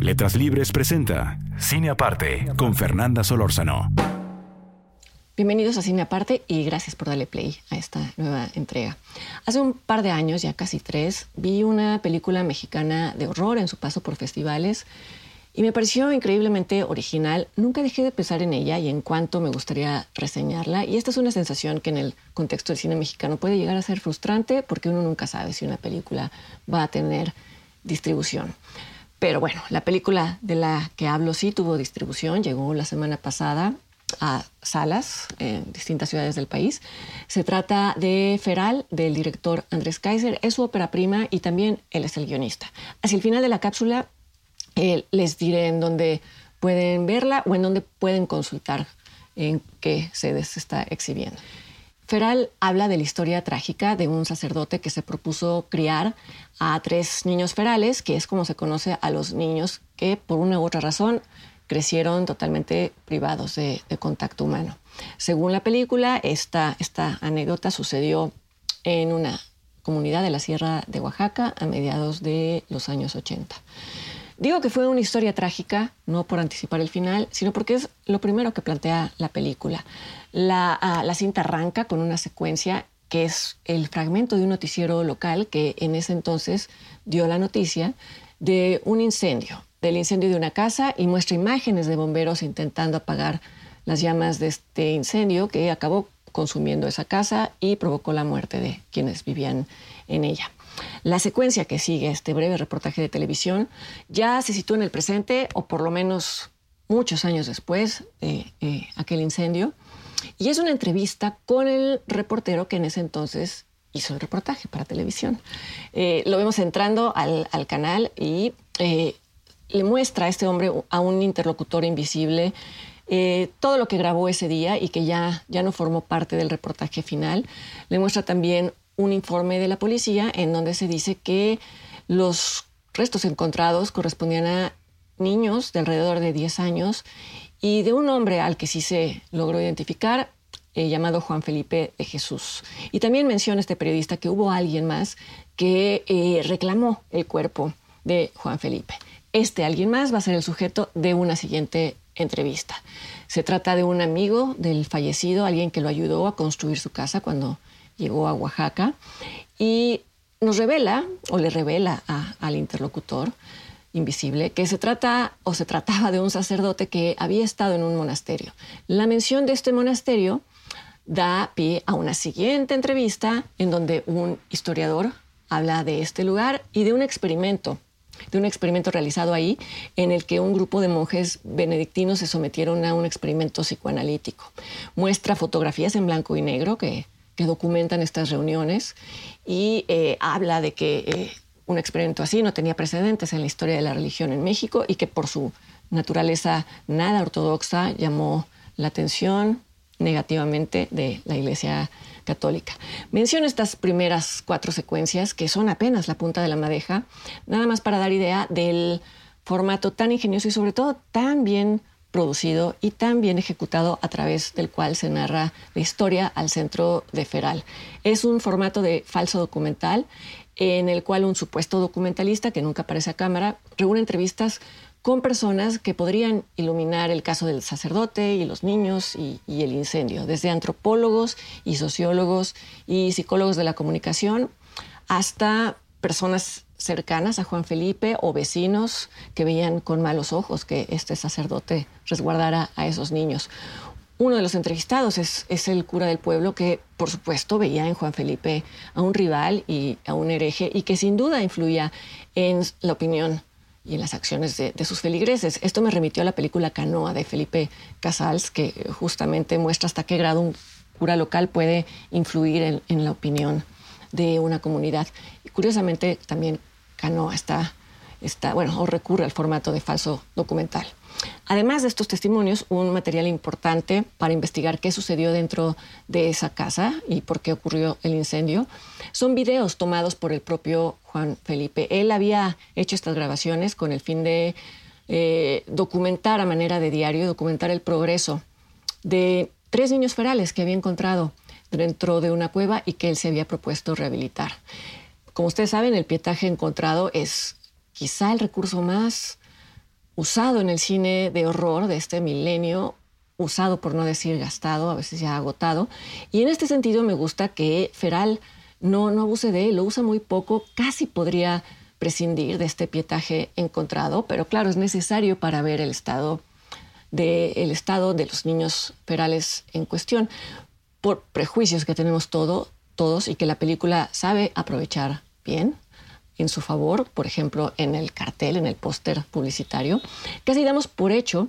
Letras Libres presenta Cine Aparte con Fernanda Solórzano. Bienvenidos a Cine Aparte y gracias por darle play a esta nueva entrega. Hace un par de años, ya casi tres, vi una película mexicana de horror en su paso por festivales y me pareció increíblemente original. Nunca dejé de pensar en ella y en cuánto me gustaría reseñarla. Y esta es una sensación que en el contexto del cine mexicano puede llegar a ser frustrante porque uno nunca sabe si una película va a tener distribución. Pero bueno, la película de la que hablo sí tuvo distribución, llegó la semana pasada a salas en distintas ciudades del país. Se trata de Feral, del director Andrés Kaiser. Es su ópera prima y también él es el guionista. Hacia el final de la cápsula eh, les diré en dónde pueden verla o en dónde pueden consultar en qué sedes se está exhibiendo. Feral habla de la historia trágica de un sacerdote que se propuso criar a tres niños ferales, que es como se conoce a los niños que por una u otra razón crecieron totalmente privados de, contacto humano. Según la película, esta, esta anécdota sucedió en una comunidad de la Sierra de Oaxaca a mediados de los años 80. Digo que fue una historia trágica, no por anticipar el final, sino porque es lo primero que plantea la película. La, ah, la cinta arranca con una secuencia que es el fragmento de un noticiero local que en ese entonces dio la noticia de un incendio, del incendio de una casa y muestra imágenes de bomberos intentando apagar las llamas de este incendio que acabó consumiendo esa casa y provocó la muerte de quienes vivían en ella. La secuencia que sigue este breve reportaje de televisión ya se sitúa en el presente o por lo menos muchos años después de eh, aquel incendio. Y es una entrevista con el reportero que en ese entonces hizo el reportaje para televisión. Eh, lo vemos entrando al, canal y eh, le muestra a este hombre, a un interlocutor invisible, todo lo que grabó ese día y que ya, ya no formó parte del reportaje final. Le muestra también un informe de la policía en donde se dice que los restos encontrados correspondían a niños de alrededor de 10 años y de un hombre al que sí se logró identificar, eh, llamado Juan Felipe de Jesús. Y también menciona este periodista que hubo alguien más que eh, reclamó el cuerpo de Juan Felipe. Este alguien más va a ser el sujeto de una siguiente entrevista. Se trata de un amigo del fallecido, alguien que lo ayudó a construir su casa cuando llegó a Oaxaca y nos revela, o le revela al interlocutor invisible, que se trata o se trataba de un sacerdote que había estado en un monasterio. La mención de este monasterio da pie a una siguiente entrevista en donde un historiador habla de este lugar y de un experimento de un experimento realizado ahí en el que un grupo de monjes benedictinos se sometieron a un experimento psicoanalítico. Muestra fotografías en blanco y negro que que documentan estas reuniones y eh, habla de que eh, un experimento así no tenía precedentes en la historia de la religión en México y que por su naturaleza nada ortodoxa llamó la atención negativamente de la Iglesia Católica. Menciono estas primeras cuatro secuencias que son apenas la punta de la madeja, nada más para dar idea del formato tan ingenioso y sobre todo tan bien producido y tan bien ejecutado a través del cual se narra la historia al centro de Feral. Es un formato de falso documental en el cual un supuesto documentalista que nunca aparece a cámara reúne entrevistas con personas que podrían iluminar el caso del sacerdote y los niños y, y, el incendio, desde antropólogos y sociólogos y psicólogos de la comunicación hasta personas cercanas a Juan Felipe o vecinos que veían con malos ojos que este sacerdote resguardara a esos niños. Uno de los entrevistados es, el cura del pueblo que, por supuesto, veía en Juan Felipe a un rival y a un hereje y que sin duda influía en la opinión y en las acciones de, sus feligreses. Esto me remitió a la película Canoa de Felipe Casals, que justamente muestra hasta qué grado un cura local puede influir en, la opinión de una comunidad. Y curiosamente también Canoa está, está, bueno, o recurre al formato de falso documental. Además de estos testimonios, un material importante para investigar qué sucedió dentro de esa casa y por qué ocurrió el incendio son videos tomados por el propio Juan Felipe. Él había hecho estas grabaciones con el fin de eh, documentar a manera de diario, documentar el progreso de tres niños ferales que había encontrado dentro de una cueva y que él se había propuesto rehabilitar. Como ustedes saben, el pietaje encontrado es quizá el recurso más usado en el cine de horror de este milenio, usado por no decir gastado, a veces ya agotado. Y en este sentido me gusta que Feral no, no abuse de él, lo usa muy poco, casi podría prescindir de este pietaje encontrado, pero claro, es necesario para ver el estado de, el estado de los niños ferales en cuestión, por prejuicios que tenemos todo, todos y que la película sabe aprovechar bien en su favor, por ejemplo, en el cartel, en el póster publicitario, casi damos por hecho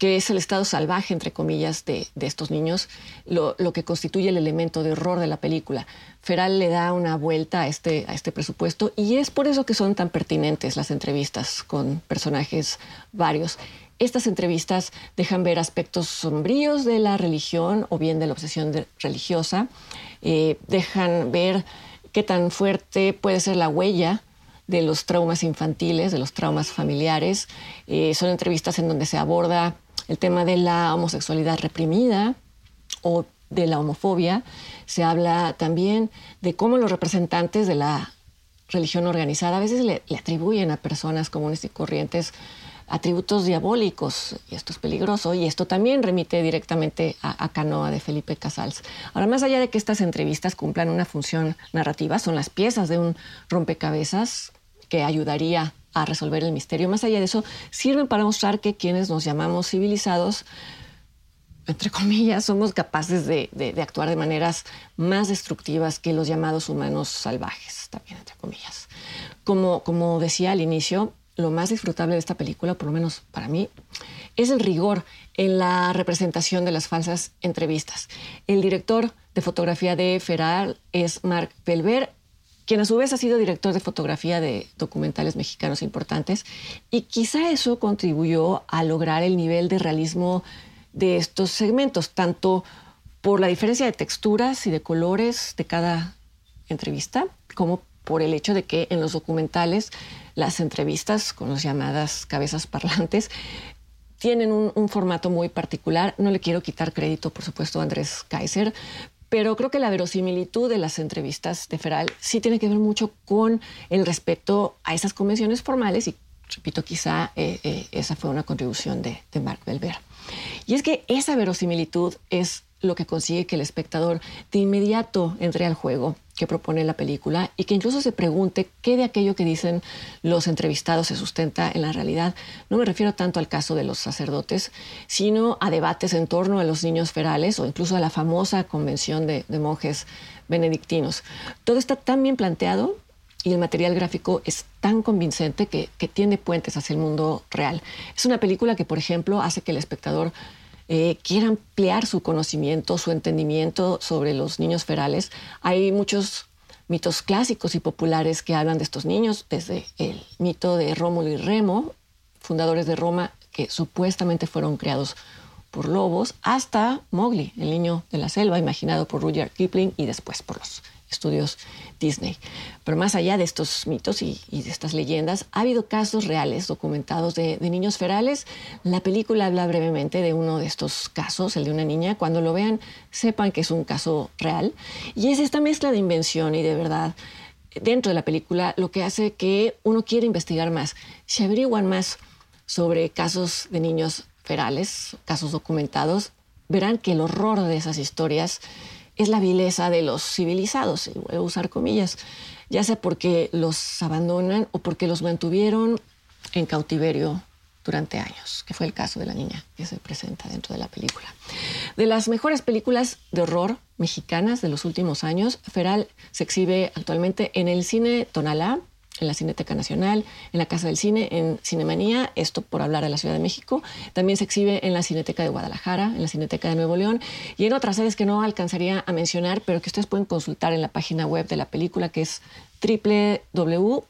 que es el estado salvaje, entre comillas, de, estos niños, lo, que constituye el elemento de horror de la película. Feral le da una vuelta a este, a este presupuesto y es por eso que son tan pertinentes las entrevistas con personajes varios. Estas entrevistas dejan ver aspectos sombríos de la religión o bien de la obsesión religiosa, eh, dejan ver qué tan fuerte puede ser la huella de los traumas infantiles, de los traumas familiares. Eh, son entrevistas en donde se aborda el tema de la homosexualidad reprimida o de la homofobia. Se habla también de cómo los representantes de la religión organizada a veces le, atribuyen a personas comunes y corrientes atributos diabólicos, y esto es peligroso, y esto también remite directamente a, a, Canoa de Felipe Casals. Ahora, más allá de que estas entrevistas cumplan una función narrativa, son las piezas de un rompecabezas que ayudaría a resolver el misterio. Más allá de eso, sirven para mostrar que quienes nos llamamos civilizados, entre comillas, somos capaces de, actuar de maneras más destructivas que los llamados humanos salvajes, también entre comillas. Como, decía al inicio, lo más disfrutable de esta película, por lo menos para mí, es el rigor en la representación de las falsas entrevistas. El director de fotografía de Feral es Marc Belver quien a su vez ha sido director de fotografía de documentales mexicanos importantes, y quizá eso contribuyó a lograr el nivel de realismo de estos segmentos, tanto por la diferencia de texturas y de colores de cada entrevista, como por el hecho de que en los documentales las entrevistas con las llamadas cabezas parlantes tienen un, formato muy particular. No le quiero quitar crédito, por supuesto, a Andrés Kaiser, pero creo que la verosimilitud de las entrevistas de Feral sí tiene que ver mucho con el respeto a esas convenciones formales y, repito, quizá eh, eh, esa fue una contribución de, de Mark Belver. Y es que esa verosimilitud es lo que consigue que el espectador de inmediato entre al juego que propone la película y que incluso se pregunte qué de aquello que dicen los entrevistados se sustenta en la realidad. No me refiero tanto al caso de los sacerdotes, sino a debates en torno a los niños ferales o incluso a la famosa convención de, monjes benedictinos. Todo está tan bien planteado y el material gráfico es tan convincente que, que tiende puentes hacia el mundo real. Es una película que, por ejemplo, hace que el espectador eh, quiera ampliar su conocimiento, su entendimiento sobre los niños ferales. Hay muchos mitos clásicos y populares que hablan de estos niños, desde el mito de Rómulo y Remo, fundadores de Roma, que supuestamente fueron creados por lobos, hasta Mowgli, el niño de la selva, imaginado por Rudyard Kipling y después por los estudios Disney. Pero más allá de estos mitos y, de estas leyendas, ha habido casos reales documentados de, niños ferales. La película habla brevemente de uno de estos casos, el de una niña. Cuando lo vean, sepan que es un caso real. Y es esta mezcla de invención y de verdad dentro de la película lo que hace que uno quiera investigar más. Se averiguan más sobre casos de niños ferales, casos documentados, verán que el horror de esas historias es la vileza de los civilizados, voy a usar comillas, ya sea porque los abandonan o porque los mantuvieron en cautiverio durante años, que fue el caso de la niña que se presenta dentro de la película. De las mejores películas de horror mexicanas de los últimos años, Feral se exhibe actualmente en el cine Tonalá, en la Cineteca Nacional, en la Casa del Cine, en Cinemanía, esto por hablar de la Ciudad de México. También se exhibe en la Cineteca de Guadalajara, en la Cineteca de Nuevo León y en otras sedes que no alcanzaría a mencionar, pero que ustedes pueden consultar en la página web de la película, que es www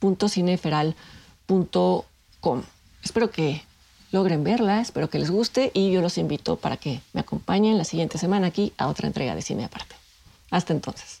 www.cineferal.com. Espero que logren verla, espero que les guste y yo los invito para que me acompañen la siguiente semana aquí a otra entrega de Cine Aparte. Hasta entonces.